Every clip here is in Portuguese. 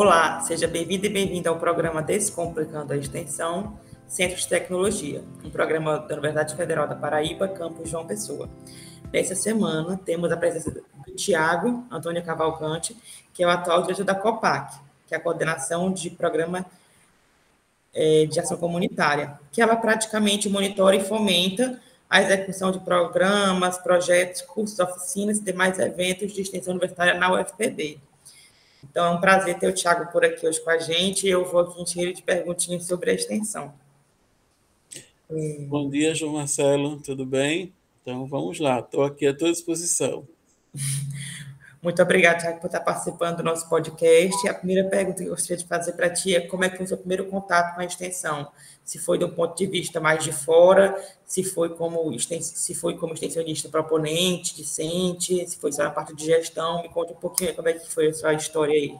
Olá, seja bem-vindo e bem-vindo ao programa Descomplicando a Extensão, Centro de Tecnologia, um programa da Universidade Federal da Paraíba, campus João Pessoa. Nessa semana, temos a presença do Tiago Antônio Cavalcante, que é o atual diretor da COPAC, que é a Coordenação de Programa é, de Ação Comunitária, que ela praticamente monitora e fomenta a execução de programas, projetos, cursos, oficinas e demais eventos de extensão universitária na UFPB. Então, é um prazer ter o Tiago por aqui hoje com a gente. Eu vou aqui encher de perguntinhas sobre a extensão. Bom dia, João Marcelo, tudo bem? Então, vamos lá, estou aqui à tua disposição. Muito obrigada, Tiago, por estar participando do nosso podcast. A primeira pergunta que eu gostaria de fazer para ti é como é que foi o seu primeiro contato com a extensão? Se foi do ponto de vista mais de fora, se foi como, se foi como extensionista proponente, discente, se foi só na parte de gestão. Me conte um pouquinho como é que foi a sua história aí.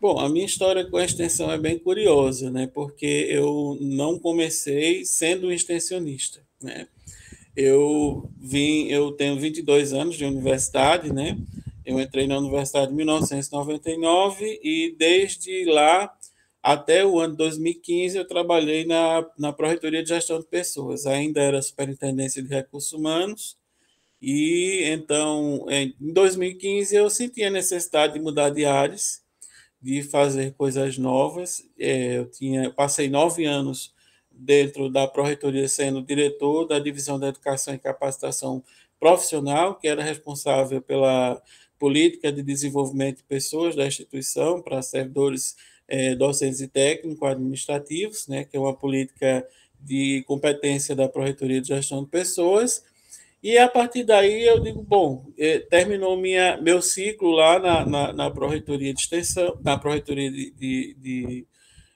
Bom, a minha história com a extensão é bem curiosa, né? Porque eu não comecei sendo um extensionista, né? eu vim, eu tenho 22 anos de universidade, né? Eu entrei na universidade em 1999 e desde lá até o ano 2015 eu trabalhei na, na Pró-Reitoria de Gestão de Pessoas. Ainda era Superintendência de Recursos Humanos e então em 2015 eu senti a necessidade de mudar de áreas, de fazer coisas novas. É, eu tinha, eu passei nove anos dentro da Pró-Reitoria, sendo diretor da Divisão da Educação e Capacitação Profissional, que era responsável pela política de desenvolvimento de pessoas da instituição para servidores eh, docentes e técnicos administrativos, né, que é uma política de competência da Pró-Reitoria de Gestão de Pessoas. E a partir daí eu digo, bom, eh, terminou minha, meu ciclo lá na, na, na de Extensão, na Pró-Reitoria de, de, de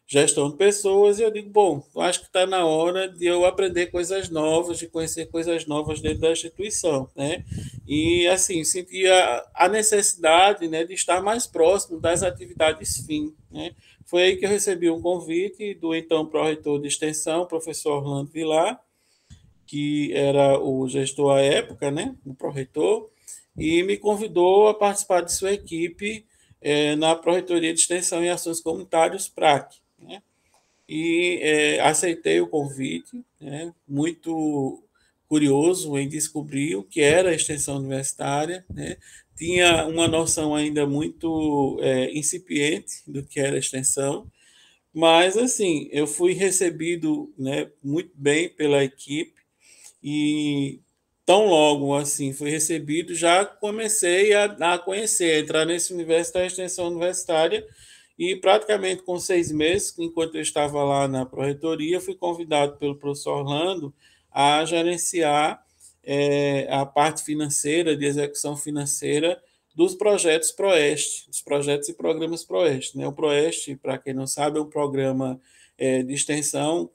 gestão de pessoas, e eu digo, bom, acho que está na hora de eu aprender coisas novas, de conhecer coisas novas dentro da instituição, né? E, assim, sentia a necessidade né, de estar mais próximo das atividades fim, né? Foi aí que eu recebi um convite do então pró-reitor de extensão, professor Orlando Vilar, que era o gestor à época, né, o pró-reitor, e me convidou a participar de sua equipe eh, na Pró-Reitoria de Extensão e Ações Comunitárias, PRAC né? E é, aceitei o convite, né? muito curioso em descobrir o que era a extensão universitária, né? tinha uma noção ainda muito é, incipiente do que era a extensão, mas assim eu fui recebido né, muito bem pela equipe e tão logo assim fui recebido já comecei a, a conhecer, a entrar nesse universo da extensão universitária e praticamente com seis meses, enquanto eu estava lá na Proreitoria, fui convidado pelo professor Orlando a gerenciar é, a parte financeira, de execução financeira dos projetos Proeste, dos projetos e programas Proeste. Né? O Proeste, para quem não sabe, é um programa é, de extensão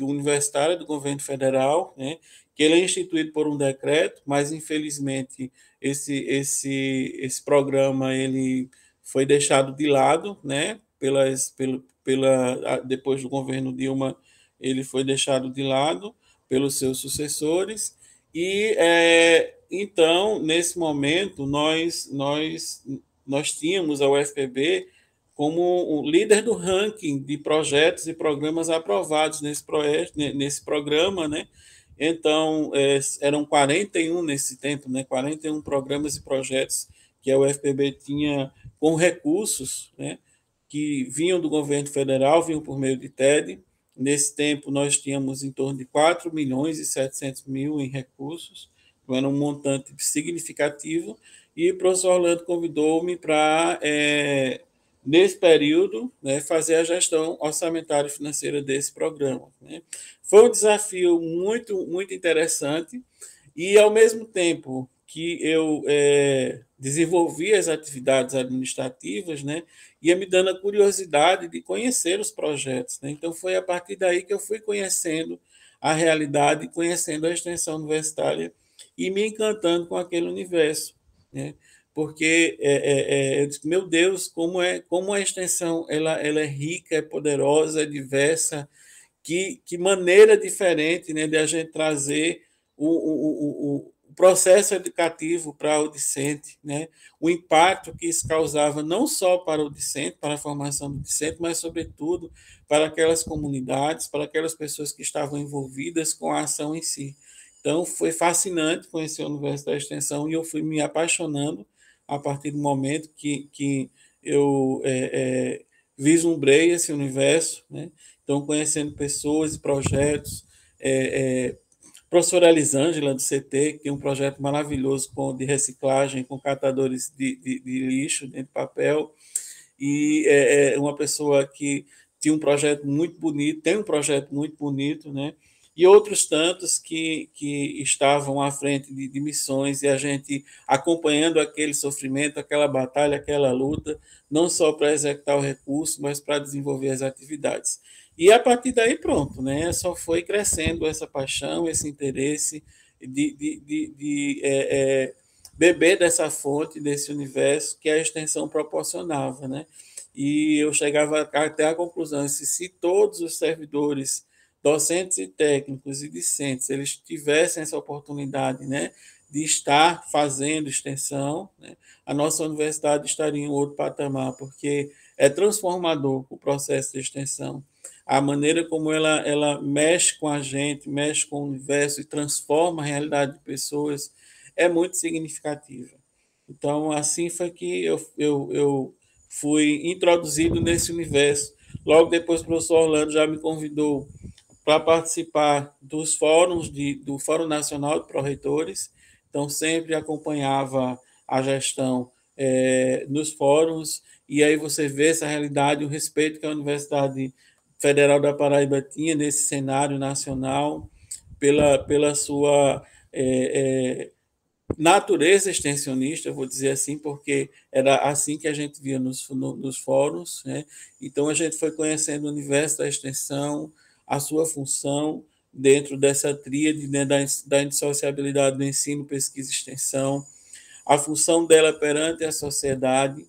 universitária do governo federal, né? que ele é instituído por um decreto, mas infelizmente esse, esse, esse programa ele foi deixado de lado, né? Pelas, pelo, pela, depois do governo Dilma, ele foi deixado de lado pelos seus sucessores. E é, então, nesse momento, nós, nós, nós tínhamos a UFPB como o líder do ranking de projetos e programas aprovados nesse, nesse programa, né? Então, é, eram 41 nesse tempo, né? 41 programas e projetos que a UFPB tinha com recursos né, que vinham do governo federal, vinham por meio de TED. Nesse tempo, nós tínhamos em torno de 4 milhões e 700 mil em recursos, era um montante significativo, e o professor Orlando convidou-me para, é, nesse período, né, fazer a gestão orçamentária e financeira desse programa. Né. Foi um desafio muito, muito interessante, e, ao mesmo tempo, que eu é, desenvolvi as atividades administrativas, né, ia me dando a curiosidade de conhecer os projetos. Né? Então, foi a partir daí que eu fui conhecendo a realidade, conhecendo a extensão universitária e me encantando com aquele universo. Né? Porque, é, é, é, eu disse, meu Deus, como, é, como a extensão ela, ela é rica, é poderosa, é diversa, que, que maneira diferente né, de a gente trazer o, o, o processo educativo para o discente, né? o impacto que isso causava não só para o discente, para a formação do discente, mas, sobretudo, para aquelas comunidades, para aquelas pessoas que estavam envolvidas com a ação em si. Então, foi fascinante conhecer o universo da extensão e eu fui me apaixonando a partir do momento que, que eu é, é, vislumbrei esse universo, né? então, conhecendo pessoas e projetos, é, é professora Elisângela, do CT, que tem um projeto maravilhoso com, de reciclagem com catadores de, de, de lixo de papel, e é, é, uma pessoa que tinha um projeto muito bonito, tem um projeto muito bonito, né? e outros tantos que, que estavam à frente de, de, missões e a gente acompanhando aquele sofrimento, aquela batalha, aquela luta, não só para executar o recurso, mas para desenvolver as atividades. E a partir daí, pronto, né? Só foi crescendo essa paixão, esse interesse de, de, de, de é, é, beber dessa fonte, desse universo que a extensão proporcionava, né? E eu chegava até a conclusão: se, se todos os servidores, docentes e técnicos e discentes, eles tivessem essa oportunidade, né? de estar fazendo extensão, né? a nossa universidade estaria em outro patamar, porque é transformador o processo de extensão a maneira como ela, ela mexe com a gente, mexe com o universo e transforma a realidade de pessoas é muito significativa. Então, assim foi que eu, eu, eu fui introduzido nesse universo. Logo depois, o professor Orlando já me convidou para participar dos fóruns de, do Fórum Nacional de Proreitores, então sempre acompanhava a gestão é, nos fóruns, e aí você vê essa realidade, o respeito que a universidade Federal da Paraíba tinha nesse cenário nacional, pela, pela sua é, é, natureza extensionista, vou dizer assim, porque era assim que a gente via nos, no, nos fóruns. Né? Então, a gente foi conhecendo o universo da extensão, a sua função dentro dessa tríade né, da, da indissociabilidade do ensino, pesquisa e extensão, a função dela perante a sociedade,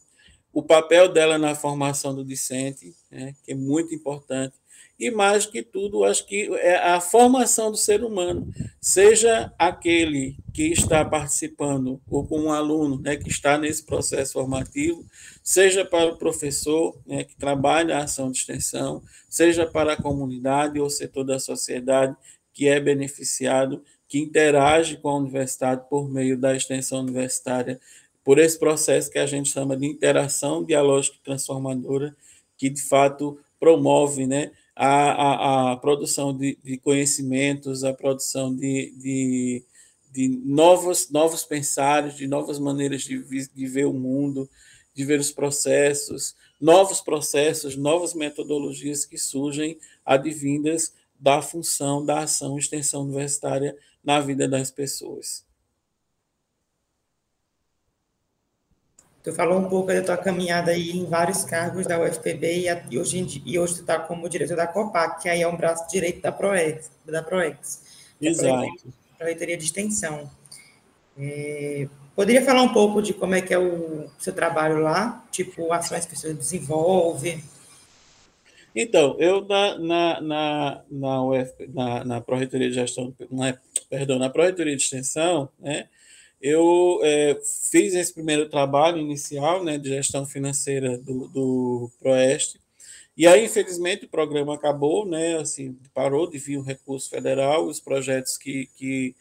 o papel dela na formação do discente, né, que é muito importante, e mais que tudo, acho que é a formação do ser humano, seja aquele que está participando, ou com um aluno né, que está nesse processo formativo, seja para o professor né, que trabalha a ação de extensão, seja para a comunidade ou setor da sociedade que é beneficiado, que interage com a universidade por meio da extensão universitária por esse processo que a gente chama de interação dialógica transformadora, que de fato promove né, a, a, a produção de, de, conhecimentos, a produção de, de, de, novos, novos pensares, de novas maneiras de, de ver o mundo, de ver os processos, novos processos, novas metodologias que surgem advindas da função da ação extensão universitária na vida das pessoas. Tu falou um pouco da tua caminhada aí em vários cargos da UFPB e, hoje, e hoje tu está como diretor da COPAC, que aí é um braço direito da PROEX. Da PROEX Exato. Proreitoria de Extensão. É, poderia falar um pouco de como é que é o seu trabalho lá? Tipo, ações que você desenvolve? Então, eu na, na, na, na, UF, na, na Proreitoria de Gestão, na, perdão, na Proreitoria de Extensão, né, eu é, fiz esse primeiro trabalho inicial né, de gestão financeira do, do Proeste, e aí, infelizmente, o programa acabou, né, assim, parou de vir o recurso federal, os projetos que, que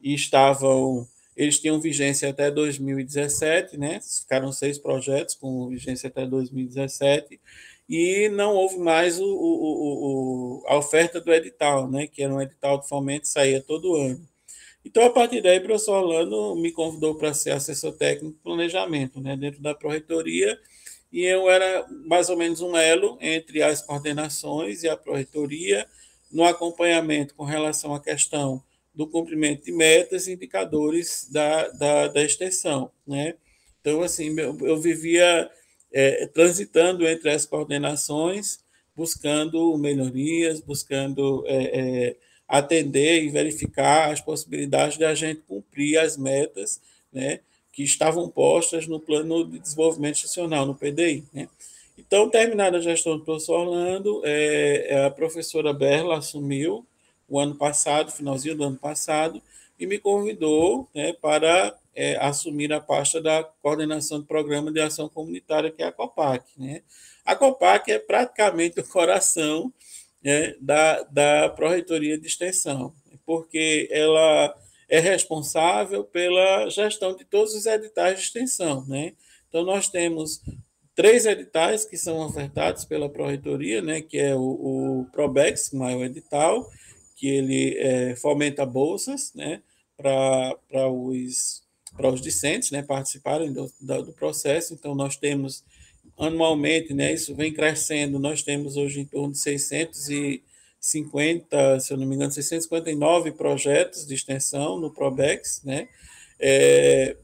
estavam, eles tinham vigência até 2017, né, ficaram seis projetos com vigência até 2017, e não houve mais o, o, o, a oferta do edital, né, que era um edital de fomento, saía todo ano. Então, a partir daí, o professor Orlando me convidou para ser assessor técnico de planejamento, né, dentro da Proreitoria, e eu era mais ou menos um elo entre as coordenações e a Proreitoria no acompanhamento com relação à questão do cumprimento de metas e indicadores da, da, da extensão, né? Então, assim, eu, eu vivia é, transitando entre as coordenações, buscando melhorias, buscando é, é, atender e verificar as possibilidades de a gente cumprir as metas né, que estavam postas no plano de desenvolvimento institucional, no PDI. Né. Então, terminada a gestão do professor Orlando, é, é, a professora Berla assumiu o ano passado, finalzinho do ano passado, e me convidou né, para é, assumir a pasta da coordenação do Programa de Ação Comunitária, que é a COPAC. Né? A COPAC é praticamente o coração né, da, da Pró-Reitoria de Extensão, porque ela é responsável pela gestão de todos os editais de extensão. Né? Então, nós temos três editais que são ofertados pela Pró-Reitoria, né, que é o, o Probex, o maior edital, que ele é, fomenta bolsas né, para os para os discentes né, participarem do, do, processo. Então, nós temos anualmente, né, isso vem crescendo, nós temos hoje em torno de 650, se eu não me engano, 659 projetos de extensão no Probex, né, é,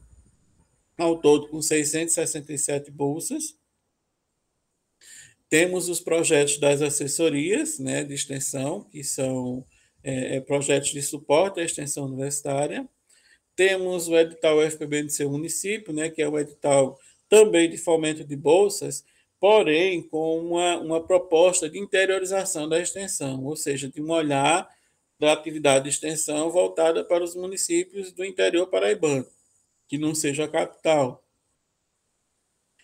ao todo com 667 bolsas. Temos os projetos das assessorias né, de extensão, que são é, é projetos de suporte à extensão universitária. Temos o edital UFPB de seu município, né, que é o edital também de fomento de bolsas, porém com uma, uma proposta de interiorização da extensão, ou seja, de um olhar da atividade de extensão voltada para os municípios do interior paraibano, que não seja a capital.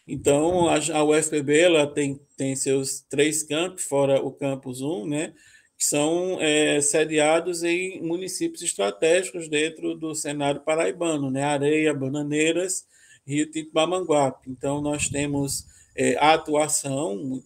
Então, a, UFPB ela tem, tem seus três campos, fora o campus 1, né, que são é, sediados em municípios estratégicos dentro do cenário paraibano, né? Areia, Bananeiras, Rio Tinto Bamanguape. Então, nós temos é, a atuação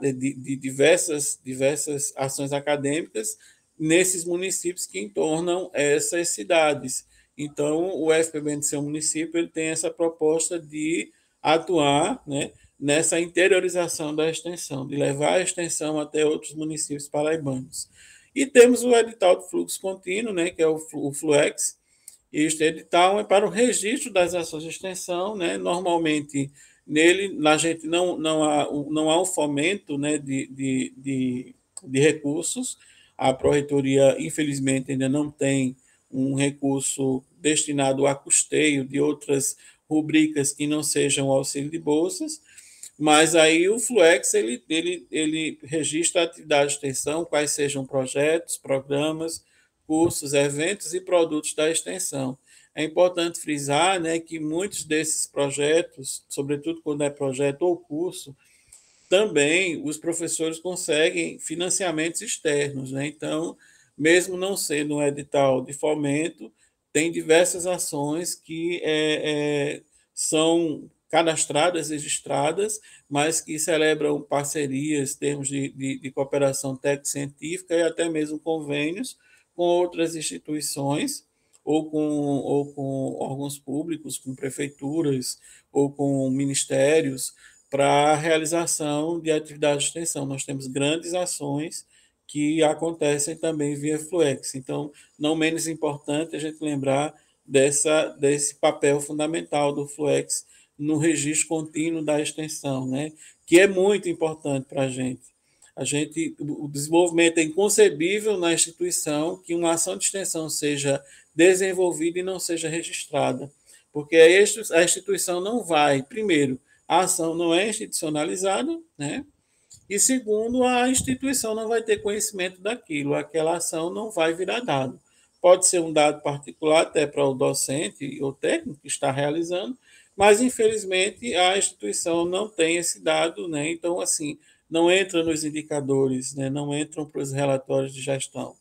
de, de, diversas, diversas ações acadêmicas nesses municípios que entornam essas cidades. Então, o FPB de seu município ele tem essa proposta de atuar né, nessa interiorização da extensão, de levar a extensão até outros municípios paraibanos. E temos o edital de fluxo contínuo, né, que é o, Fluex, e este edital é para o registro das ações de extensão, né, normalmente nele a gente não, não, há, não há um fomento né, de, de, de, de recursos, a Pró-Reitoria, infelizmente, ainda não tem um recurso destinado a custeio de outras rubricas que não sejam auxílio de bolsas, mas aí o Fluex ele, ele, ele registra a atividade de extensão, quais sejam projetos, programas, cursos, eventos e produtos da extensão. É importante frisar né, que muitos desses projetos, sobretudo quando é projeto ou curso, também os professores conseguem financiamentos externos. Né? Então, mesmo não sendo um edital de fomento, tem diversas ações que é, é, são cadastradas, registradas, mas que celebram parcerias, termos de, de, de cooperação técnico-científica e até mesmo convênios com outras instituições ou com, ou com órgãos públicos, com prefeituras ou com ministérios para a realização de atividades de extensão. Nós temos grandes ações que acontecem também via Fluex. Então, não menos importante a gente lembrar dessa, desse papel fundamental do Fluex no registro contínuo da extensão, né? que é muito importante para a gente. A gente, o desenvolvimento é inconcebível na instituição que uma ação de extensão seja desenvolvida e não seja registrada, porque a instituição não vai, primeiro, a ação não é institucionalizada, né? E segundo, a instituição não vai ter conhecimento daquilo, aquela ação não vai virar dado. Pode ser um dado particular até para o docente ou técnico que está realizando, mas infelizmente a instituição não tem esse dado, né? Então, assim, não entra nos indicadores, né? não entram para os relatórios de gestão.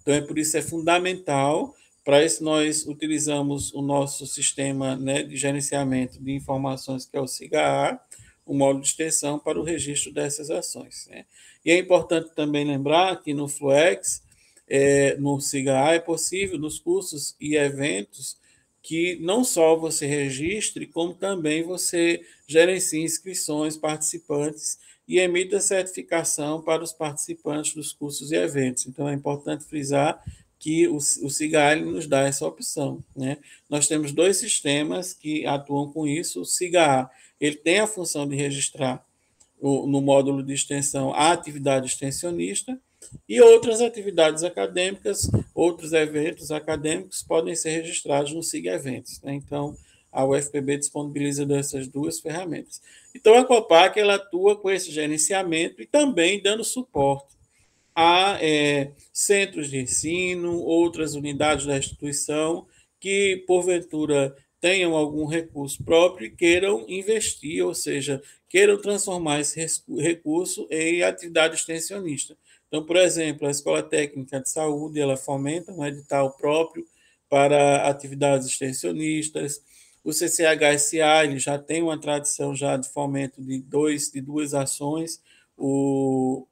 Então, é por isso é fundamental. Para isso, nós utilizamos o nosso sistema né, de gerenciamento de informações, que é o SIGA, o módulo de extensão para o registro dessas ações. Né? E é importante também lembrar que no Fluex, é, no SIGA, é possível, nos cursos e eventos, que não só você registre, como também você gerencie inscrições, participantes e emita certificação para os participantes dos cursos e eventos. Então, é importante frisar que o, o CIGAL nos dá essa opção. Né? Nós temos dois sistemas que atuam com isso. O CIGA ele tem a função de registrar o, no módulo de extensão a atividade extensionista, e outras atividades acadêmicas, outros eventos acadêmicos podem ser registrados no SIG Eventos. Né? Então, a UFPB disponibiliza dessas duas ferramentas. Então, a COPAC ela atua com esse gerenciamento e também dando suporte. a é, centros de ensino, outras unidades da instituição que, porventura, tenham algum recurso próprio e queiram investir, ou seja, queiram transformar esse recurso em atividade extensionista. Então, por exemplo, a Escola Técnica de Saúde, ela fomenta um edital próprio para atividades extensionistas. O CCHSA ele já tem uma tradição já de fomento de, dois, de duas ações, o,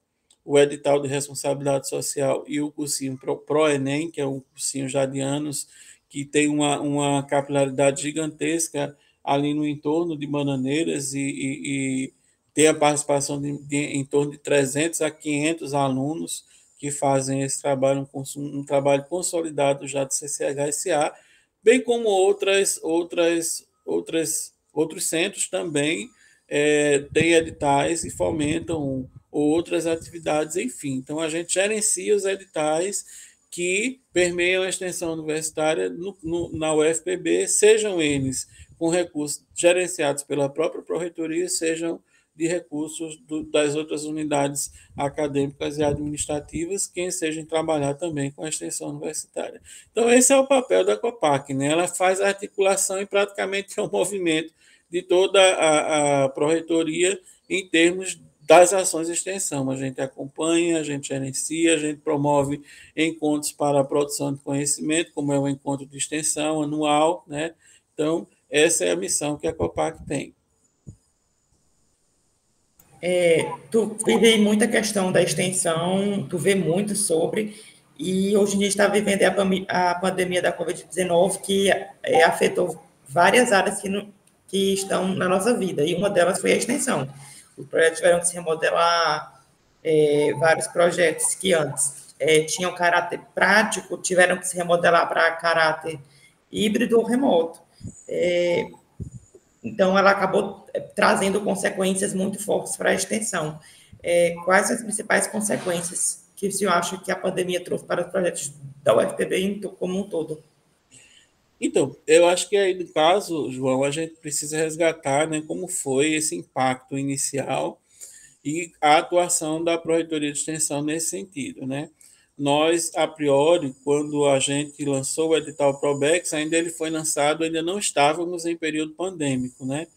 o edital de responsabilidade social e o cursinho Pro-ENEM, que é um cursinho já de anos, que tem uma, uma capilaridade gigantesca ali no entorno de Bananeiras e, e, e tem a participação de, de, em torno de 300 a 500 alunos que fazem esse trabalho, um, um trabalho consolidado já do CCHSA, bem como outras, outras, outras, outros centros também é, têm editais e fomentam outras atividades, enfim. Então, a gente gerencia os editais que permeiam a extensão universitária no, no, na UFPB, sejam eles com recursos gerenciados pela própria Proreitoria, sejam de recursos do, das outras unidades acadêmicas e administrativas que estejam trabalhar também com a extensão universitária. Então, esse é o papel da COPAC, né? ela faz a articulação e praticamente é um movimento de toda a, a Proreitoria em termos das ações de extensão. A gente acompanha, a gente gerencia, a gente promove encontros para a produção de conhecimento, como é o encontro de extensão anual. Né? Então, essa é a missão que a COPAC tem. É, tu vive muita questão da extensão, tu vê muito sobre, e hoje em dia está vivendo a, a pandemia da Covid-19, que é, afetou várias áreas que, no, que estão na nossa vida, e uma delas foi a extensão. Os projetos tiveram que se remodelar, é, vários projetos que antes é, tinham caráter prático, tiveram que se remodelar para caráter híbrido ou remoto. É, então, ela acabou eh, trazendo consequências muito fortes para a extensão. É, quais as principais consequências que o senhor acha que a pandemia trouxe para os projetos da UFPB como um todo? Então, eu acho que aí, no caso, João, a gente precisa resgatar né, como foi esse impacto inicial e a atuação da Proreitoria de Extensão nesse sentido. Né? Nós, a priori, quando a gente lançou o edital Probex, ainda ele foi lançado, ainda não estávamos em período pandêmico, né?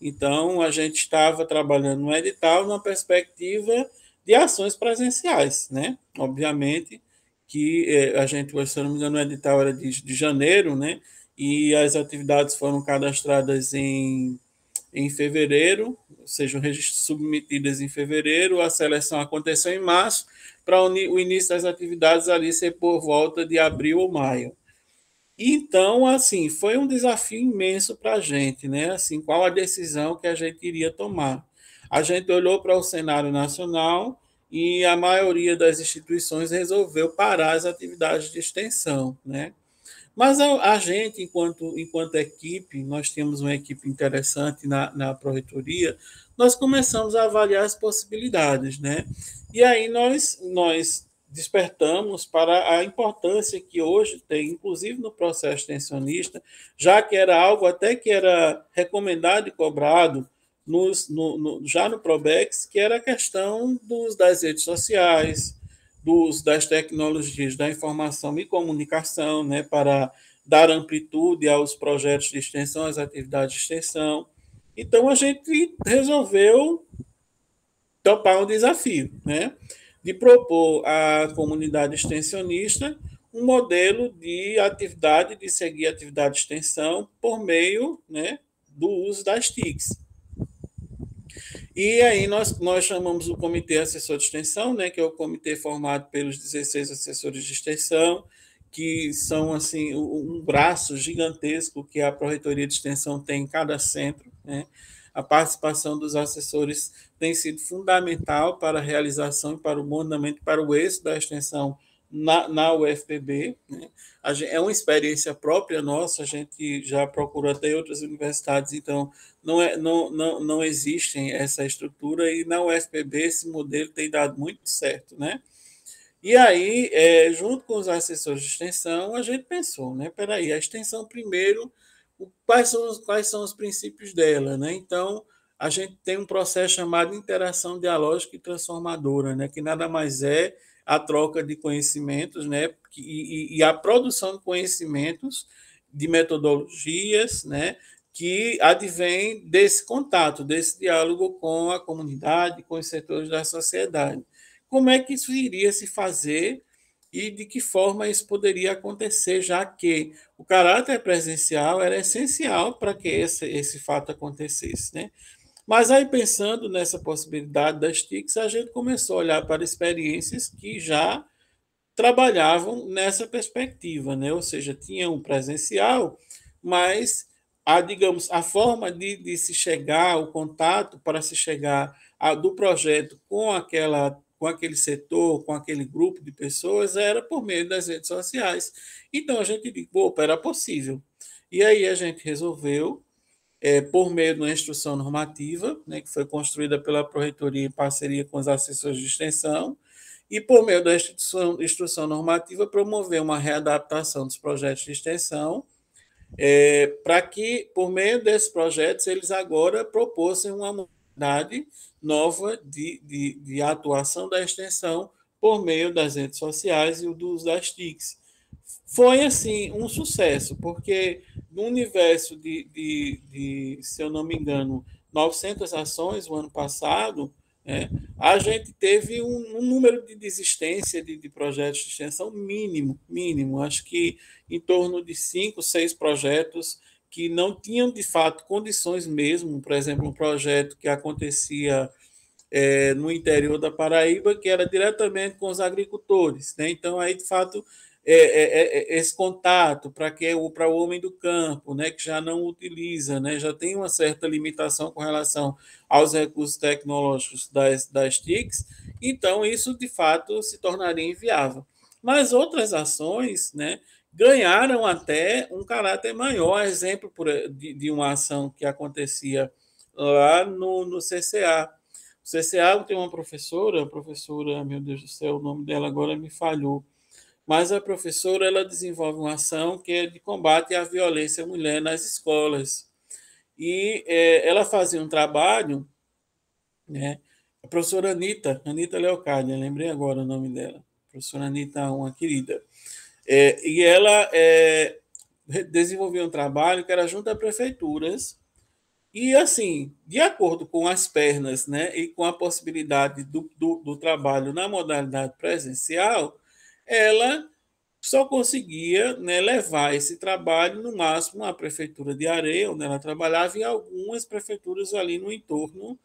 Então, a gente estava trabalhando no edital numa perspectiva de ações presenciais, né? Obviamente que eh, a gente, se não me engano, o edital era de, de janeiro, né? E as atividades foram cadastradas em, em fevereiro, sejam submetidas em fevereiro, a seleção aconteceu em março, para o início das atividades ali ser por volta de abril ou maio. Então, assim, foi um desafio imenso para a gente, né? Assim, qual a decisão que a gente iria tomar? A gente olhou para o cenário nacional e a maioria das instituições resolveu parar as atividades de extensão, né? Mas a, a gente, enquanto, enquanto equipe, nós temos uma equipe interessante na, na Proreitoria, nós começamos a avaliar as possibilidades, né? E aí nós, nós despertamos para a importância que hoje tem, inclusive no processo extensionista, já que era algo até que era recomendado e cobrado nos, no, no, já no Probex, que era a questão dos, das redes sociais, dos, das tecnologias da informação e comunicação, né, para dar amplitude aos projetos de extensão, às atividades de extensão. Então, a gente resolveu topar um desafio, né? de propor à comunidade extensionista um modelo de atividade, de seguir atividade de extensão por meio né, do uso das TICs. E aí nós, nós chamamos o Comitê Assessor de Extensão, né, que é o comitê formado pelos 16 assessores de extensão, que são assim um braço gigantesco que a Proreitoria de Extensão tem em cada centro, né? A participação dos assessores tem sido fundamental para a realização e para o bom andamento, para o êxito da extensão na, na UFPB. Né? Gente, é uma experiência própria nossa, a gente já procurou até outras universidades, então não, é, não, não, não existem essa estrutura, e na UFPB esse modelo tem dado muito certo. Né? E aí, é, junto com os assessores de extensão, a gente pensou, né? Peraí, a extensão primeiro quais são, os, quais são os princípios dela. Né? Então, a gente tem um processo chamado interação dialógica e transformadora, né? que nada mais é a troca de conhecimentos, né? E, e, a produção de conhecimentos, de metodologias, né? Que advém desse contato, desse diálogo com a comunidade, com os setores da sociedade. Como é que isso iria se fazer e de que forma isso poderia acontecer, já que o caráter presencial era essencial para que esse, esse fato acontecesse. Né? Mas aí, pensando nessa possibilidade das TICs, a gente começou a olhar para experiências que já trabalhavam nessa perspectiva, né? ou seja, tinham um presencial, mas a, digamos, a forma de, de se chegar, o contato para se chegar a, do projeto com aquela com aquele setor, com aquele grupo de pessoas, era por meio das redes sociais. Então a gente disse, opa, era possível. E aí a gente resolveu, é, por meio de uma instrução normativa, né, que foi construída pela Proreitoria em parceria com os assessores de extensão, e por meio da instrução, instrução normativa, promover uma readaptação dos projetos de extensão, é, para que, por meio desses projetos, eles agora propôssem uma modalidade nova de, de, de, atuação da extensão por meio das redes sociais e o do das TICs. Foi, assim, um sucesso, porque no universo de, de, de se eu não me engano, 900 ações o ano passado, é, a gente teve um, um, número de desistência de, de, projetos de extensão mínimo, mínimo. Acho que em torno de cinco, seis projetos que não tinham de fato condições mesmo, por exemplo, um projeto que acontecia é, no interior da Paraíba, que era diretamente com os agricultores. Né? Então, aí, de fato, é, é, é, é esse contato para que para o homem do campo, né, que já não utiliza, né, já tem uma certa limitação com relação aos recursos tecnológicos das, das TICs, então isso de fato se tornaria inviável. Mas outras ações, né, ganharam até um caráter maior. Exemplo por, de, de uma ação que acontecia lá no, no CCA. O CCA tem uma professora, a professora, meu Deus do céu, o nome dela agora me falhou, mas a professora ela desenvolve uma ação que é de combate à violência à mulher nas escolas. E é, ela fazia um trabalho, né? A professora Anitta, Anitta Leocádia, lembrei agora o nome dela. A professora Anitta, uma querida. É, e ela é, desenvolveu um trabalho que era junto a prefeituras, e assim, de acordo com as pernas né, e com a possibilidade do, do, do trabalho na modalidade presencial, ela só conseguia né, levar esse trabalho no máximo à prefeitura de Areia, onde ela trabalhava, e algumas prefeituras ali no entorno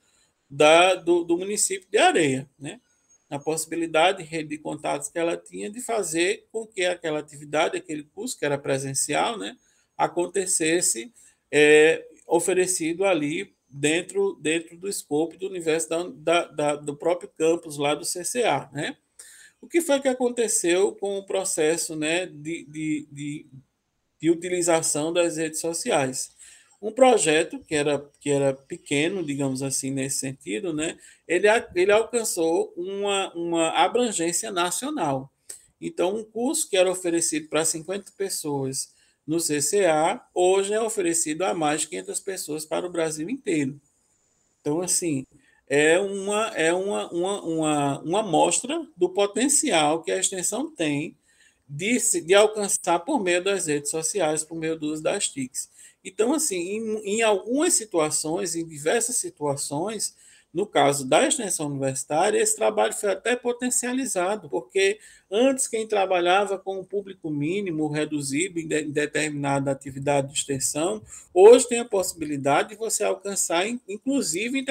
da, do, do município de Areia. Né? Na possibilidade de rede de contatos que ela tinha de fazer com que aquela atividade, aquele curso que era presencial, né, acontecesse é, oferecido ali dentro, dentro do escopo do universo da, da, do próprio campus lá do CCA. Né? O que foi que aconteceu com o processo né, de, de, de, de utilização das redes sociais? Um projeto que era, que era pequeno, digamos assim, nesse sentido, né, ele, ele alcançou uma, uma abrangência nacional. Então, um curso que era oferecido para 50 pessoas no CCA, hoje é oferecido a mais de 500 pessoas para o Brasil inteiro. Então, assim, é uma, é uma, uma, uma, uma amostra do potencial que a extensão tem de, de alcançar por meio das redes sociais, por meio do uso das TICs. Então, assim, em, em algumas situações, em diversas situações, no caso da extensão universitária, esse trabalho foi até potencializado, porque antes quem trabalhava com um público mínimo reduzido em, de, em determinada atividade de extensão, hoje tem a possibilidade de você alcançar, inclusive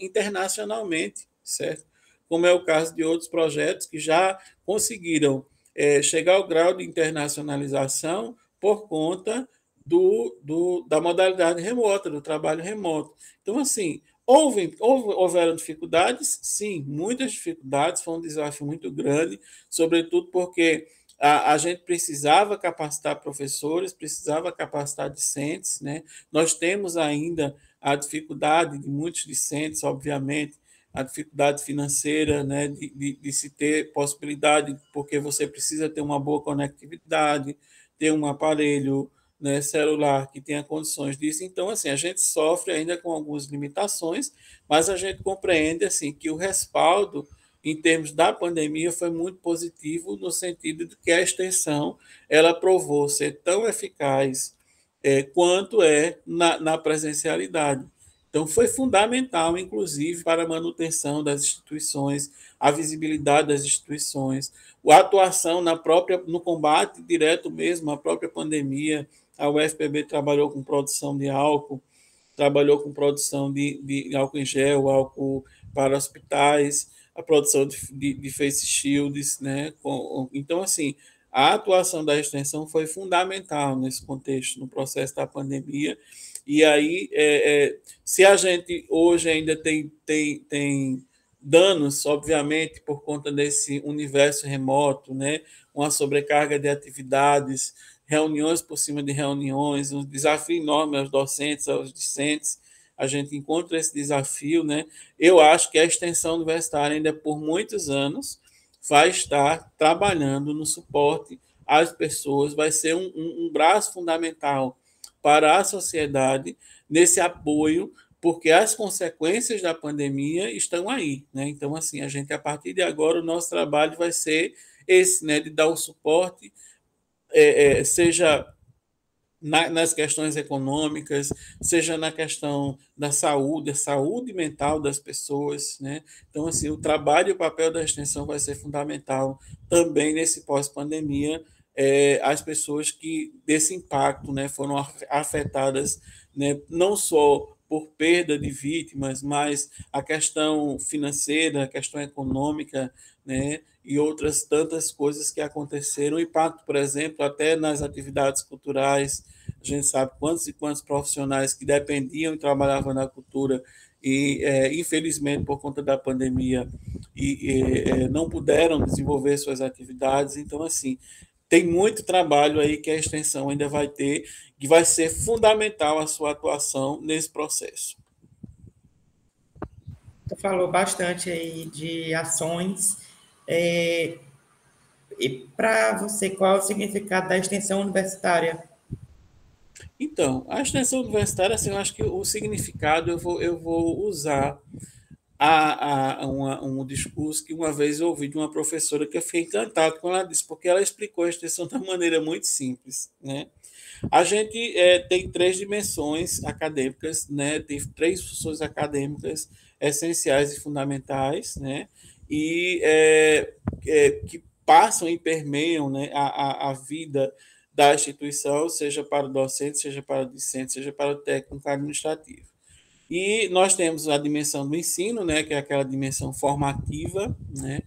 internacionalmente, certo? Como é o caso de outros projetos que já conseguiram é, chegar ao grau de internacionalização por conta do, do, da modalidade remota, do trabalho remoto. Então, assim, houve, houve, houveram dificuldades? Sim, muitas dificuldades, foi um desafio muito grande, sobretudo porque a, a gente precisava capacitar professores, precisava capacitar discentes, né? Nós temos ainda a dificuldade de muitos discentes, obviamente, a dificuldade financeira, né, de, de, de, se ter possibilidade, porque você precisa ter uma boa conectividade, ter um aparelho né, celular que tenha condições disso. Então, assim, a gente sofre ainda com algumas limitações, mas a gente compreende assim que o respaldo em termos da pandemia, foi muito positivo no sentido de que a extensão ela provou ser tão eficaz é, quanto é na, na presencialidade. Então, foi fundamental, inclusive, para a manutenção das instituições, a visibilidade das instituições, a atuação na própria, no combate direto mesmo à própria pandemia. A UFPB trabalhou com produção de álcool, trabalhou com produção de, de álcool em gel, álcool para hospitais, a produção de, de, de face shields, né? Então, assim, a atuação da extensão foi fundamental nesse contexto, no processo da pandemia, e aí, é, é, se a gente hoje ainda tem, tem, tem danos, obviamente, por conta desse universo remoto, né? uma sobrecarga de atividades, reuniões por cima de reuniões, um desafio enorme aos docentes, aos discentes, a gente encontra esse desafio, né? Eu acho que a extensão universitária ainda por muitos anos vai estar trabalhando no suporte às pessoas, vai ser um, um, um braço fundamental para a sociedade nesse apoio, porque as consequências da pandemia estão aí, né? Então, assim, a gente, a partir de agora, o nosso trabalho vai ser esse, né, de dar o suporte, é, é, seja na, nas questões econômicas, seja na questão da saúde, a saúde mental das pessoas, né? Então, assim, o trabalho e o papel da extensão vai ser fundamental também nesse pós-pandemia, é, as pessoas que desse impacto né, foram afetadas né, não só por perda de vítimas, mas a questão financeira, a questão econômica, né, e outras tantas coisas que aconteceram. O impacto, por exemplo, até nas atividades culturais, a gente sabe quantos e quantos profissionais que dependiam e trabalhavam na cultura e, é, infelizmente, por conta da pandemia, e, e é, não puderam desenvolver suas atividades. Então, assim, tem muito trabalho aí que a extensão ainda vai ter, que vai ser fundamental a sua atuação nesse processo. Você falou bastante aí de ações. É, e para você, qual é o significado da extensão universitária? Então, a extensão universitária, assim, eu acho que o significado eu vou, eu vou usar a, a uma, um discurso que uma vez eu ouvi de uma professora que eu fiquei encantado com ela disse, porque ela explicou a extensão de uma maneira muito simples. Né? A gente é, tem três dimensões acadêmicas, né? tem três funções acadêmicas essenciais e fundamentais, né? E é, é, que passam e permeiam né, a, a, vida da instituição, seja para o docente, seja para o discente, seja para o técnico administrativo. E nós temos a dimensão do ensino, né, que é aquela dimensão formativa, né,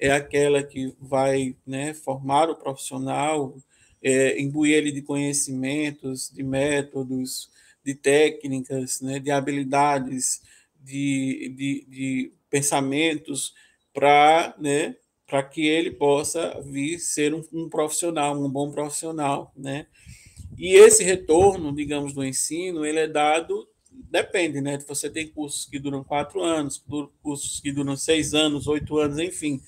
é aquela que vai né, formar o profissional, é, imbuir ele de conhecimentos, de métodos, de técnicas, né, de habilidades, de, de, de pensamentos, para né, que ele possa vir ser um, um profissional, um bom profissional. Né? E esse retorno, digamos, do ensino, ele é dado depende, né? Você tem cursos que duram quatro anos, cursos que duram seis anos, oito anos, enfim.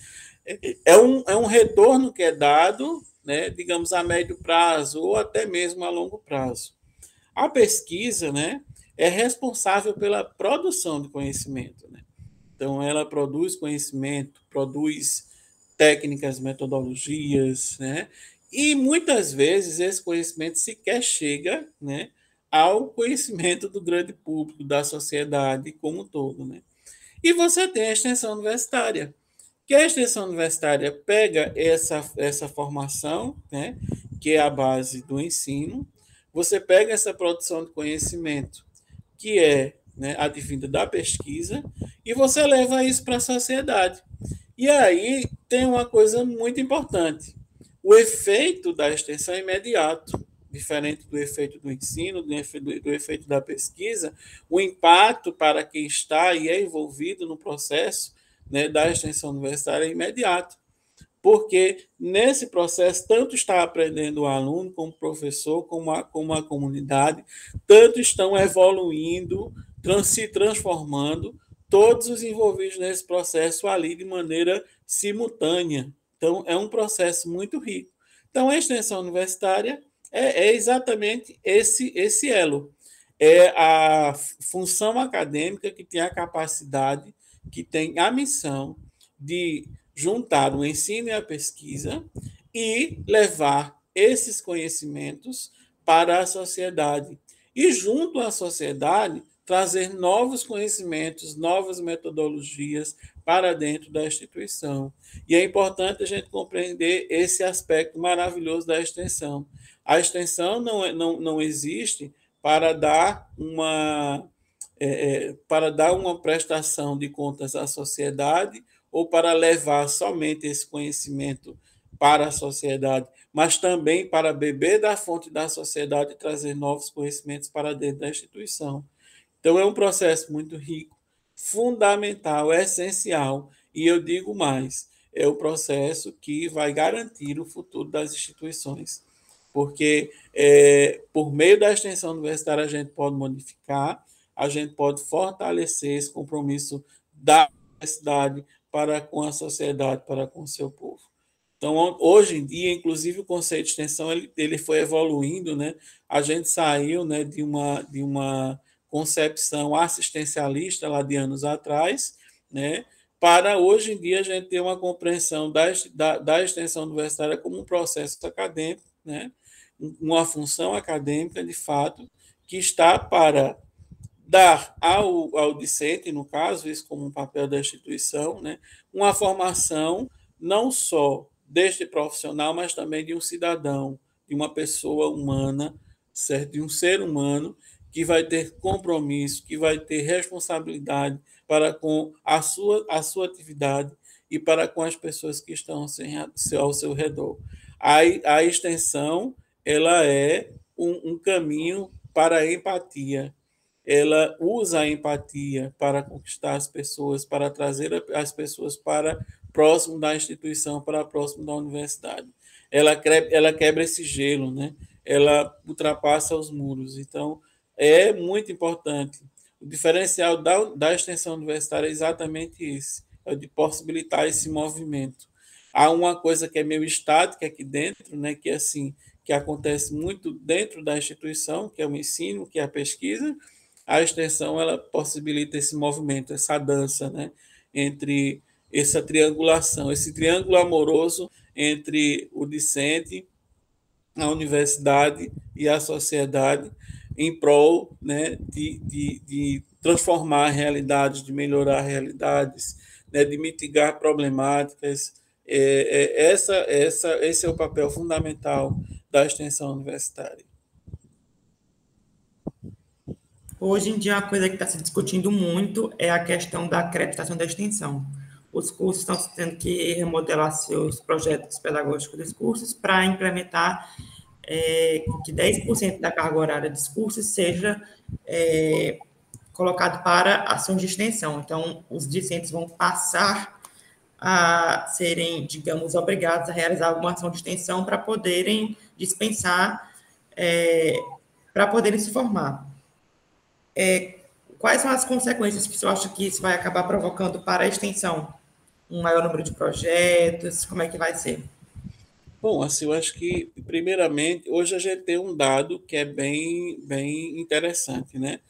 É, é um, é um retorno que é dado, né, digamos, a médio prazo ou até mesmo a longo prazo. A pesquisa, né, é responsável pela produção de conhecimento, né? Então, ela produz conhecimento, produz técnicas, metodologias, né? E muitas vezes esse conhecimento sequer chega, né, ao conhecimento do grande público, da sociedade como um todo. Né? E você tem a extensão universitária, que a extensão universitária pega essa, essa formação, né, que é a base do ensino, você pega essa produção de conhecimento, que é né, advinda da pesquisa, e você leva isso para a sociedade. E aí tem uma coisa muito importante: o efeito da extensão é imediato diferente do efeito do ensino, do efeito, do efeito da pesquisa, o impacto para quem está e é envolvido no processo né, da extensão universitária é imediato. Porque nesse processo, tanto está aprendendo o aluno, como o professor, como a, como a comunidade, tanto estão evoluindo, trans, se transformando, todos os envolvidos nesse processo ali de maneira simultânea. Então, é um processo muito rico. Então, a extensão universitária é, é exatamente esse, esse elo. É a função acadêmica que tem a capacidade, que tem a missão de juntar o ensino e a pesquisa e levar esses conhecimentos para a sociedade. E, junto à sociedade, trazer novos conhecimentos, novas metodologias para dentro da instituição. E é importante a gente compreender esse aspecto maravilhoso da extensão. A extensão não, é, não, não existe para dar uma é, é, para dar uma prestação de contas à sociedade ou para levar somente esse conhecimento para a sociedade, mas também para beber da fonte da sociedade e trazer novos conhecimentos para dentro da instituição. Então, é um processo muito rico, fundamental, essencial, e eu digo mais: é o processo que vai garantir o futuro das instituições. Porque, é, por meio da extensão universitária, a gente pode modificar, a gente pode fortalecer esse compromisso da universidade para com a sociedade, para com o seu povo. Então, hoje em dia, inclusive, o conceito de extensão ele, ele foi evoluindo, né? A gente saiu né, de, uma, de uma concepção assistencialista lá de anos atrás, né? Para hoje em dia a gente ter uma compreensão da, da, da extensão universitária como um processo acadêmico, né? Uma função acadêmica, de fato, que está para dar ao, ao discente, no caso, isso como um papel da instituição, né? Uma formação não só deste profissional, mas também de um cidadão, de uma pessoa humana, certo? De um ser humano que vai ter compromisso, que vai ter responsabilidade para com a sua, a sua atividade e para com as pessoas que estão ao seu redor. A, a extensão ela é um, um caminho para a empatia. Ela usa a empatia para conquistar as pessoas, para trazer as pessoas para próximo da instituição para próximo da universidade. Ela, ela quebra esse gelo, né? ela ultrapassa os muros. Então, é muito importante. O diferencial da, da extensão universitária é exatamente esse, é de possibilitar esse movimento. Há uma coisa que é meio estática aqui dentro, né, que é assim, que acontece muito dentro da instituição, que é o ensino, que é a pesquisa. A extensão ela possibilita esse movimento, essa dança, né, entre essa triangulação, esse triângulo amoroso entre o discente, a universidade e a sociedade em prol né, de, de, de transformar realidades, de melhorar realidades, né, de mitigar problemáticas. É, é, essa, essa, esse é o papel fundamental da extensão universitária. Hoje em dia, a coisa que está se discutindo muito é a questão da acreditação da extensão os cursos estão tendo que remodelar seus projetos pedagógicos dos cursos para implementar é, que 10% da carga horária dos cursos seja é, colocado para ações de extensão. Então, os discentes vão passar a serem, digamos, obrigados a realizar alguma ação de extensão para poderem dispensar, é, para poderem se formar. É, quais são as consequências que você acha que isso vai acabar provocando para a extensão? um maior número de projetos? Como é que vai ser? Bom, assim, eu acho que, primeiramente, hoje a gente tem um dado que é bem, bem interessante, né?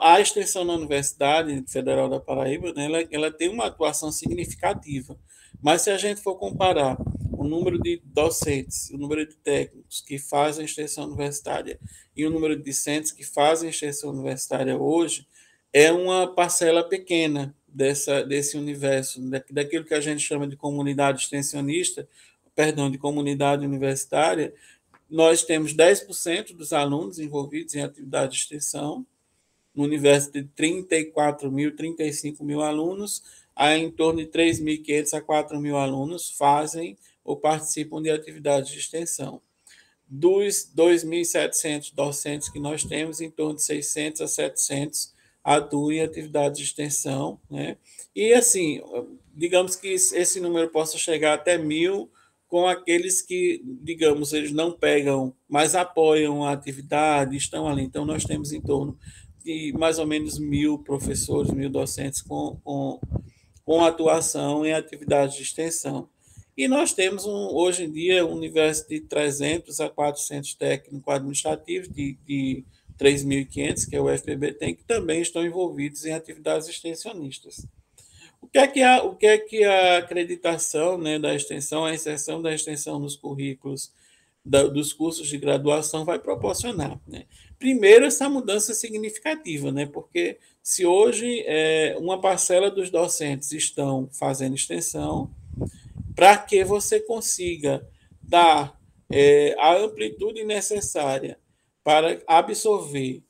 A extensão na Universidade Federal da Paraíba, né, ela, ela tem uma atuação significativa, mas se a gente for comparar o número de docentes, o número de técnicos que fazem extensão universitária e o número de discentes que fazem extensão universitária hoje, é uma parcela pequena, dessa, desse universo, daquilo que a gente chama de comunidade extensionista, perdão, de comunidade universitária, nós temos 10% dos alunos envolvidos em atividade de extensão, no universo de 34 mil, 35 mil alunos, há em torno de 3.500 a 4 mil alunos fazem ou participam de atividades de extensão. Dos 2.700 docentes que nós temos, em torno de 600 a 700 atuam em atividades de extensão, né? E assim, digamos que esse número possa chegar até mil com aqueles que, digamos, eles não pegam, mas apoiam a atividade, estão ali. Então, nós temos em torno de mais ou menos mil professores, mil docentes com, com, com atuação em atividades de extensão. E nós temos, um, hoje em dia, um universo de 300 a 400 técnicos administrativos de, de 3.500, que é o FPB tem, que também estão envolvidos em atividades extensionistas. O que é que a, o que é que a acreditação né, da extensão, a inserção da extensão nos currículos da, dos cursos de graduação vai proporcionar? Né? Primeiro, essa mudança significativa, né? porque se hoje é, uma parcela dos docentes estão fazendo extensão, para que você consiga dar é, a amplitude necessária para absorver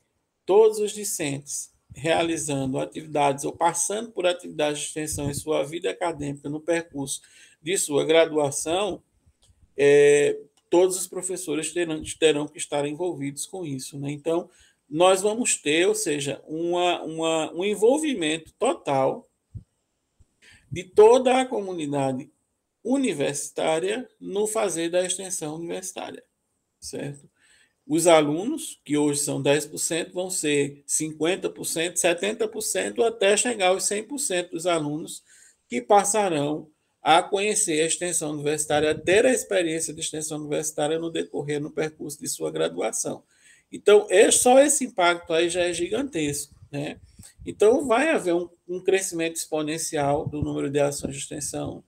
todos os discentes realizando atividades ou passando por atividades de extensão em sua vida acadêmica no percurso de sua graduação, é, todos os professores terão, terão que estar envolvidos com isso. Né? Então, nós vamos ter, ou seja, uma, uma, um envolvimento total de toda a comunidade universitária no fazer da extensão universitária, certo? Os alunos, que hoje são 10%, vão ser 50%, 70%, até chegar aos 100% dos alunos que passarão a conhecer a extensão universitária, a ter a experiência de extensão universitária no decorrer no percurso de sua graduação. Então, é, só esse impacto aí já é gigantesco, né? Então, vai haver um, um crescimento exponencial do número de ações de extensão.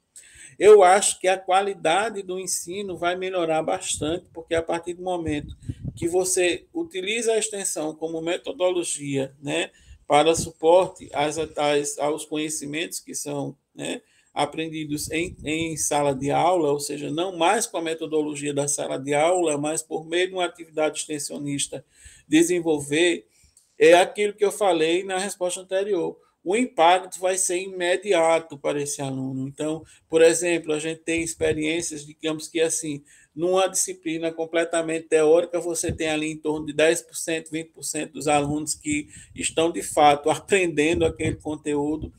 Eu acho que a qualidade do ensino vai melhorar bastante, porque a partir do momento que você utiliza a extensão como metodologia, né, para suporte às, às, aos conhecimentos que são, né, aprendidos em, em sala de aula, ou seja, não mais com a metodologia da sala de aula, mas por meio de uma atividade extensionista, desenvolver, é aquilo que eu falei na resposta anterior. O impacto vai ser imediato para esse aluno. Então, por exemplo, a gente tem experiências, digamos que assim, numa disciplina completamente teórica, você tem ali em torno de 10%, 20% dos alunos que estão de fato aprendendo aquele conteúdo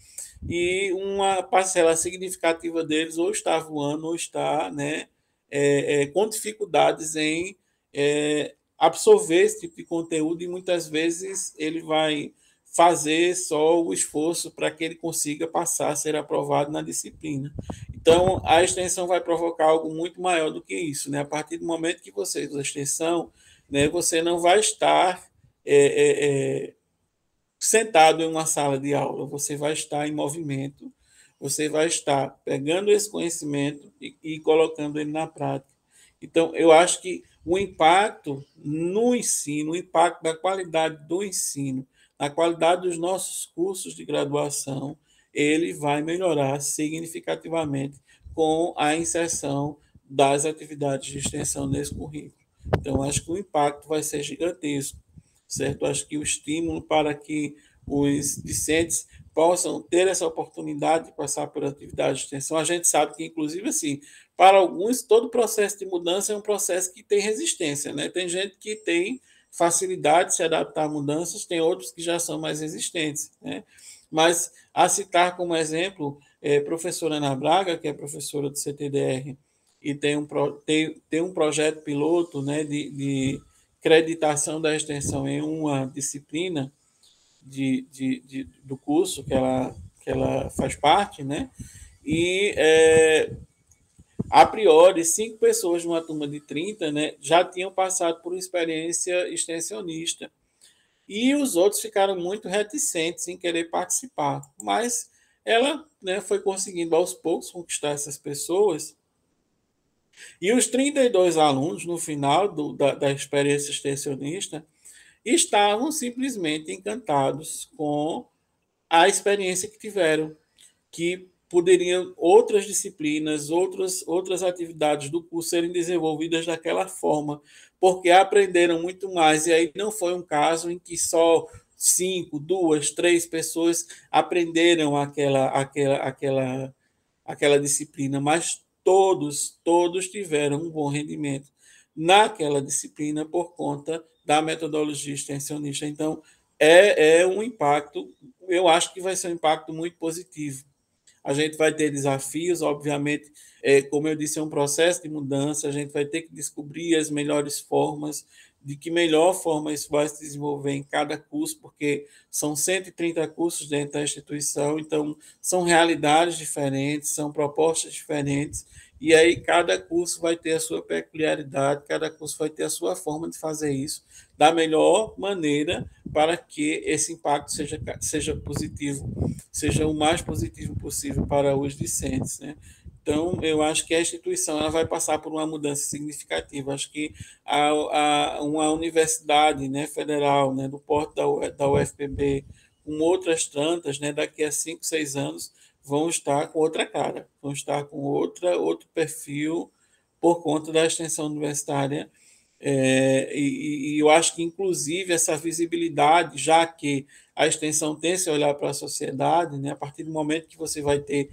e uma parcela significativa deles ou está voando ou está né, é, é, com dificuldades em é, absorver esse tipo de conteúdo e muitas vezes ele vai fazer só o esforço para que ele consiga passar a ser aprovado na disciplina. Então, a extensão vai provocar algo muito maior do que isso. Né? A partir do momento que você usa a extensão, né, você não vai estar é, é, é sentado em uma sala de aula, você vai estar em movimento, você vai estar pegando esse conhecimento e, e colocando ele na prática. Então, eu acho que o impacto no ensino, o impacto da qualidade do ensino, na qualidade dos nossos cursos de graduação, ele vai melhorar significativamente com a inserção das atividades de extensão nesse currículo. Então, acho que o impacto vai ser gigantesco certo? Acho que o estímulo para que os discentes possam ter essa oportunidade de passar por atividade de extensão. A gente sabe que, inclusive, assim, para alguns, todo processo de mudança é um processo que tem resistência, né? Tem gente que tem facilidade de se adaptar a mudanças, tem outros que já são mais resistentes, né? Mas, a citar como exemplo, é, professora Ana Braga, que é professora do CTDR, e tem um, tem, tem um projeto piloto né, de, de creditação da extensão em uma disciplina de, de, de, do curso que ela, que ela faz parte, né? E é, a priori, cinco pessoas de uma turma de 30 né, já tinham passado por experiência extensionista. E os outros ficaram muito reticentes em querer participar. Mas ela né, foi conseguindo aos poucos conquistar essas pessoas e os 32 alunos, no final do, da, da experiência extensionista, estavam simplesmente encantados com a experiência que tiveram, que poderiam outras disciplinas, outras, outras atividades do curso serem desenvolvidas daquela forma, porque aprenderam muito mais. E aí não foi um caso em que só cinco, duas, três pessoas aprenderam aquela, aquela, aquela, aquela disciplina, mas todos, todos tiveram um bom rendimento naquela disciplina por conta da metodologia extensionista. Então, é, é um impacto, eu acho que vai ser um impacto muito positivo. A gente vai ter desafios, obviamente, é, como eu disse, é um processo de mudança, a gente vai ter que descobrir as melhores formas de que melhor forma isso vai se desenvolver em cada curso, porque são 130 cursos dentro da instituição, então são realidades diferentes, são propostas diferentes, e aí cada curso vai ter a sua peculiaridade, cada curso vai ter a sua forma de fazer isso da melhor maneira para que esse impacto seja, seja positivo, seja o mais positivo possível para os discentes, né? Então, eu acho que a instituição ela vai passar por uma mudança significativa. Acho que a, a, uma universidade né, federal, né, do porto da, da UFPB, com outras tantas, né, daqui a cinco, seis anos, vão estar com outra cara, vão estar com outra, outro perfil por conta da extensão universitária. É, e, e, eu acho que, inclusive, essa visibilidade, já que a extensão tem esse olhar para a sociedade, né, a partir do momento que você vai ter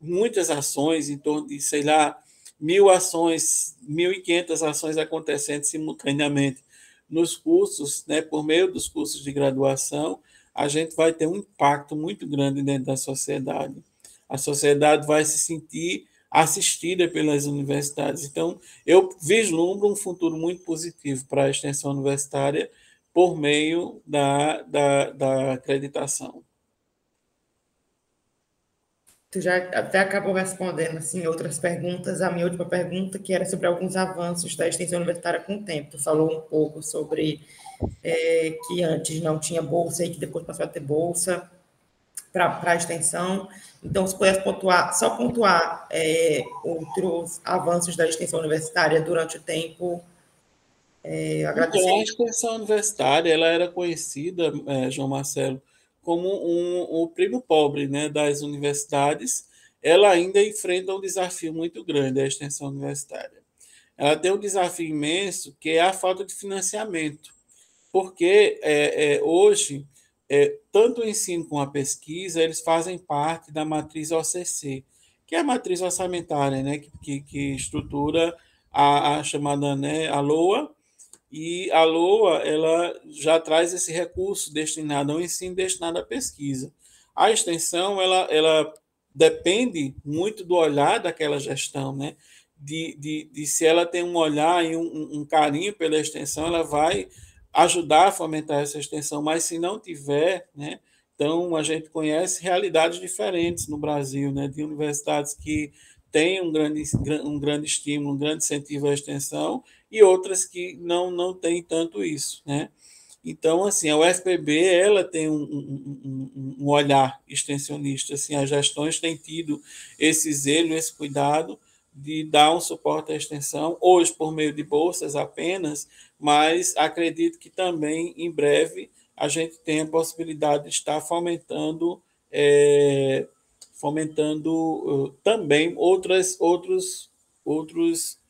muitas ações, em torno de, sei lá, mil ações, mil e quinhentas ações acontecendo simultaneamente nos cursos, né, por meio dos cursos de graduação, a gente vai ter um impacto muito grande dentro da sociedade. A sociedade vai se sentir assistida pelas universidades. Então, eu vislumbro um futuro muito positivo para a extensão universitária por meio da, da, da acreditação. Tu já até acabou respondendo assim outras perguntas. A minha última pergunta, que era sobre alguns avanços da extensão universitária com o tempo. Tu falou um pouco sobre é, que antes não tinha bolsa e que depois passou a ter bolsa para a extensão. Então, se pudesse pontuar, só pontuar é, outros avanços da extensão universitária durante o tempo, é, agradecer. Então, a extensão universitária ela era conhecida, é, João Marcelo, como um, um primo pobre né, das universidades, ela ainda enfrenta um desafio muito grande, a extensão universitária. Ela tem um desafio imenso, que é a falta de financiamento, porque é, é, hoje, é, tanto o ensino como a pesquisa, eles fazem parte da matriz OCC, que é a matriz orçamentária, né, que, que, que estrutura a, a chamada né, a LOA, e a LOA ela já traz esse recurso destinado ao ensino, destinado à pesquisa. A extensão ela, ela depende muito do olhar daquela gestão, né? De, de, de se ela tem um olhar e um, um carinho pela extensão, ela vai ajudar a fomentar essa extensão, mas se não tiver, né? Então a gente conhece realidades diferentes no Brasil, né? De universidades que têm um grande, um grande estímulo, um grande incentivo à extensão e outras que não, não têm tanto isso, né? Então, assim, a UFPB, ela tem um, um, um, olhar extensionista, assim, as gestões têm tido esse zelo, esse cuidado de dar um suporte à extensão, hoje por meio de bolsas apenas, mas acredito que também, em breve, a gente tem a possibilidade de estar fomentando, é, fomentando uh, também outras, outros, outros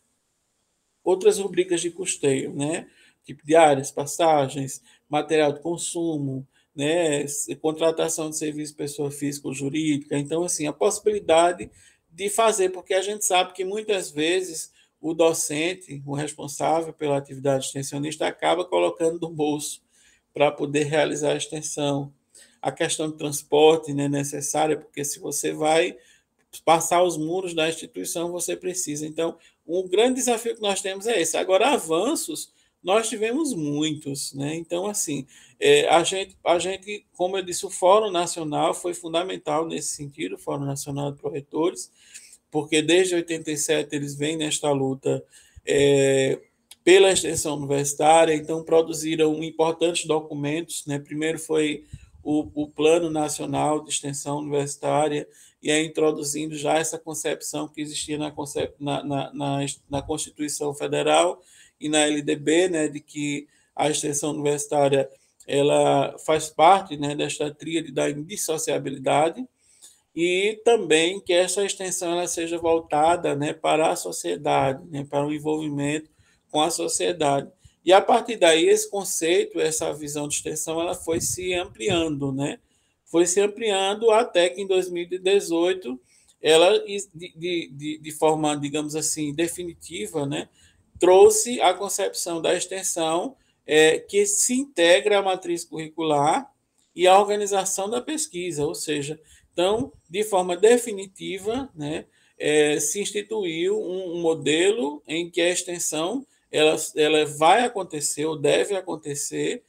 outras rubricas de custeio, né? Tipo diárias, passagens, material de consumo, né? Contratação de serviço pessoa física ou jurídica. Então, assim, a possibilidade de fazer, porque a gente sabe que muitas vezes o docente, o responsável pela atividade extensionista, acaba colocando do bolso para poder realizar a extensão. A questão de transporte né, necessária, porque se você vai passar os muros da instituição, você precisa. Então, um grande desafio que nós temos é esse. Agora, avanços, nós tivemos muitos, né? Então, assim, é, a, gente, a gente, como eu disse, o Fórum Nacional foi fundamental nesse sentido, o Fórum Nacional de Proretores, porque desde 87 eles vêm nesta luta é, pela extensão universitária, então produziram importantes documentos, né? Primeiro foi o, o Plano Nacional de Extensão Universitária, e aí introduzindo já essa concepção que existia na, na, na, na, Constituição Federal e na LDB, né, de que a extensão universitária ela faz parte né, desta tríade da indissociabilidade e também que essa extensão ela seja voltada né, para a sociedade, né, para o envolvimento com a sociedade. E a partir daí esse conceito, essa visão de extensão, ela foi se ampliando, né? foi se ampliando até que em 2018 ela, de, de, de forma, digamos assim, definitiva, né, trouxe a concepção da extensão é, que se integra à matriz curricular e à organização da pesquisa, ou seja, então, de forma definitiva, né, é, se instituiu um, um, modelo em que a extensão ela, ela vai acontecer ou deve acontecer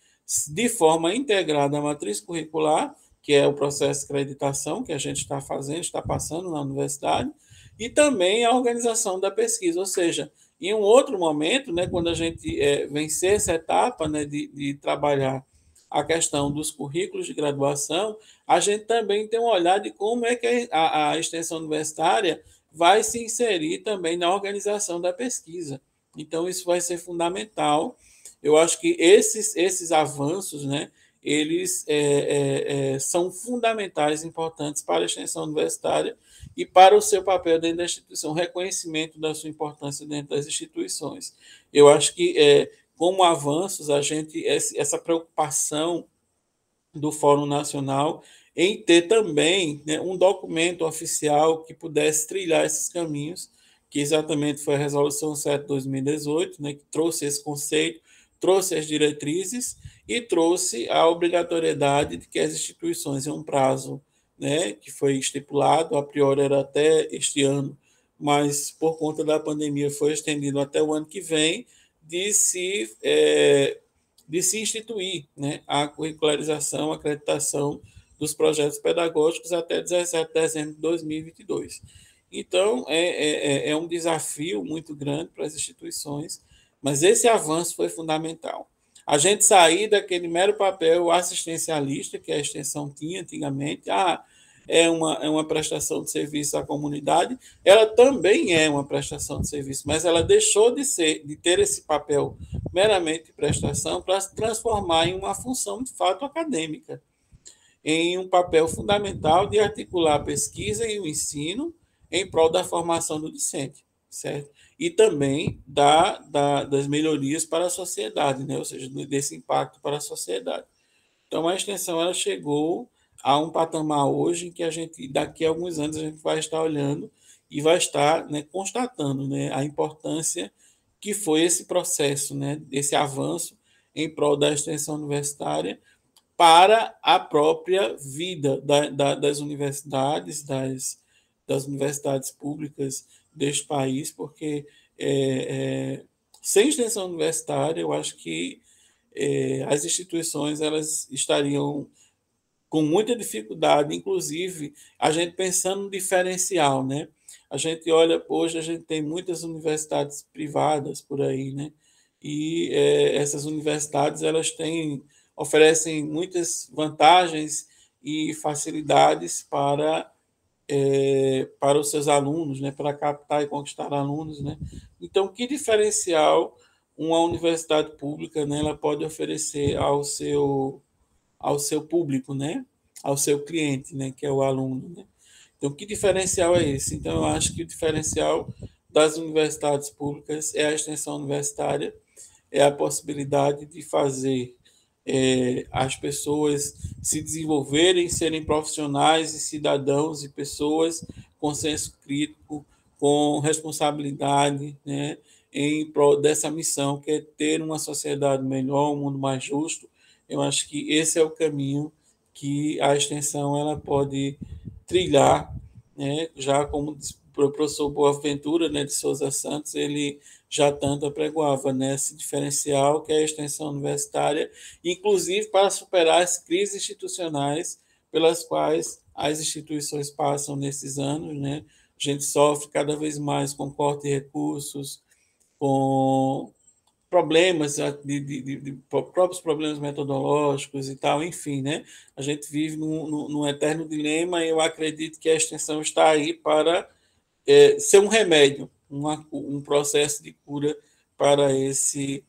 de forma integrada à matriz curricular que é o processo de acreditação que a gente está fazendo, está passando na universidade, e também a organização da pesquisa, ou seja, em um outro momento, né, quando a gente é, vencer essa etapa né, de, de trabalhar a questão dos currículos de graduação, a gente também tem um olhar de como é que a, a extensão universitária vai se inserir também na organização da pesquisa. Então, isso vai ser fundamental. Eu acho que esses, esses avanços, né, eles é, é, é, são fundamentais, importantes para a extensão universitária e para o seu papel dentro da instituição, reconhecimento da sua importância dentro das instituições. Eu acho que, é, como avanços, a gente essa preocupação do Fórum Nacional em ter também né, um documento oficial que pudesse trilhar esses caminhos, que exatamente foi a Resolução 7 de 2018, né, que trouxe esse conceito, trouxe as diretrizes e trouxe a obrigatoriedade de que as instituições, em um prazo né, que foi estipulado, a priori era até este ano, mas por conta da pandemia foi estendido até o ano que vem, de se, é, de se instituir né, a curricularização, a acreditação dos projetos pedagógicos até 17 de dezembro de 2022. Então, é, é, é, é um desafio muito grande para as instituições, mas esse avanço foi fundamental. A gente sair daquele mero papel assistencialista que a extensão tinha antigamente, ah, é uma, é uma prestação de serviço à comunidade, ela também é uma prestação de serviço, mas ela deixou de ser, de ter esse papel meramente de prestação para se transformar em uma função de fato acadêmica, em um papel fundamental de articular a pesquisa e o ensino em prol da formação do discente, certo? E também da, da, das melhorias para a sociedade, né? ou seja, desse impacto para a sociedade. Então, a extensão ela chegou a um patamar hoje em que a gente, daqui a alguns anos, a gente vai estar olhando e vai estar né, constatando né, a importância que foi esse processo, né, esse avanço em prol da extensão universitária para a própria vida da, da, das universidades, das, das universidades públicas deste país, porque é, é, sem extensão universitária, eu acho que é, as instituições elas estariam com muita dificuldade, inclusive a gente pensando no diferencial, né? A gente olha, hoje a gente tem muitas universidades privadas por aí, né? E é, essas universidades elas têm oferecem muitas vantagens e facilidades para é, para os seus alunos, né? Para captar e conquistar alunos, né? Então, que diferencial uma universidade pública, né? Ela pode oferecer ao seu ao seu público, né? ao seu cliente, né? que é o aluno. Né? Então, que diferencial é esse? Então, eu acho que o diferencial das universidades públicas é a extensão universitária, é a possibilidade de fazer é, as pessoas se desenvolverem, serem profissionais e cidadãos e pessoas com senso crítico, com responsabilidade, né, em prol dessa missão que é ter uma sociedade melhor, um mundo mais justo, eu acho que esse é o caminho que a extensão ela pode trilhar, né, já como o professor Boaventura né, de Souza Santos, ele já tanto apregoava né, diferencial que é a extensão universitária, inclusive para superar as crises institucionais pelas quais as instituições passam nesses anos. Né? A gente sofre cada vez mais com corte de recursos, com problemas, de, de, de, de, próprios problemas metodológicos e tal, enfim, né? A gente vive num, num, eterno dilema e eu acredito que a extensão está aí para é, ser um remédio, uma, um processo de cura para esse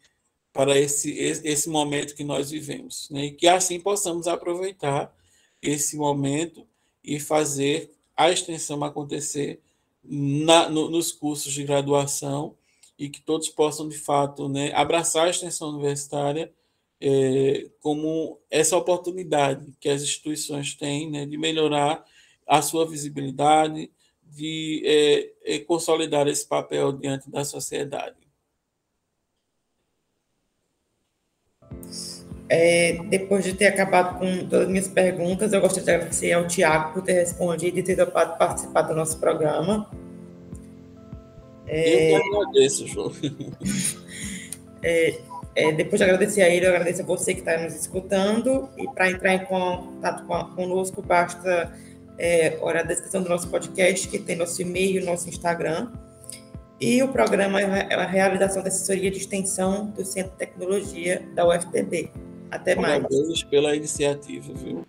para esse, esse momento que nós vivemos, né? E que assim possamos aproveitar esse momento e fazer a extensão acontecer na, no, nos cursos de graduação e que todos possam, de fato, né, abraçar a extensão universitária é, como essa oportunidade que as instituições têm né, de melhorar a sua visibilidade, de é, é, consolidar esse papel diante da sociedade. É, depois de ter acabado com todas as minhas perguntas, eu gostaria de agradecer ao Tiago por ter respondido e ter participado do nosso programa. É... Eu que agradeço, João. É, é, depois de agradecer a ele, eu agradeço a você que está nos escutando. E para entrar em contato com, conosco, basta é, olhar a descrição do nosso podcast, que tem nosso e-mail, nosso Instagram. E o programa é a realização da assessoria de extensão do Centro de Tecnologia da UFPB. Até Parabéns mais. Parabéns pela iniciativa, viu?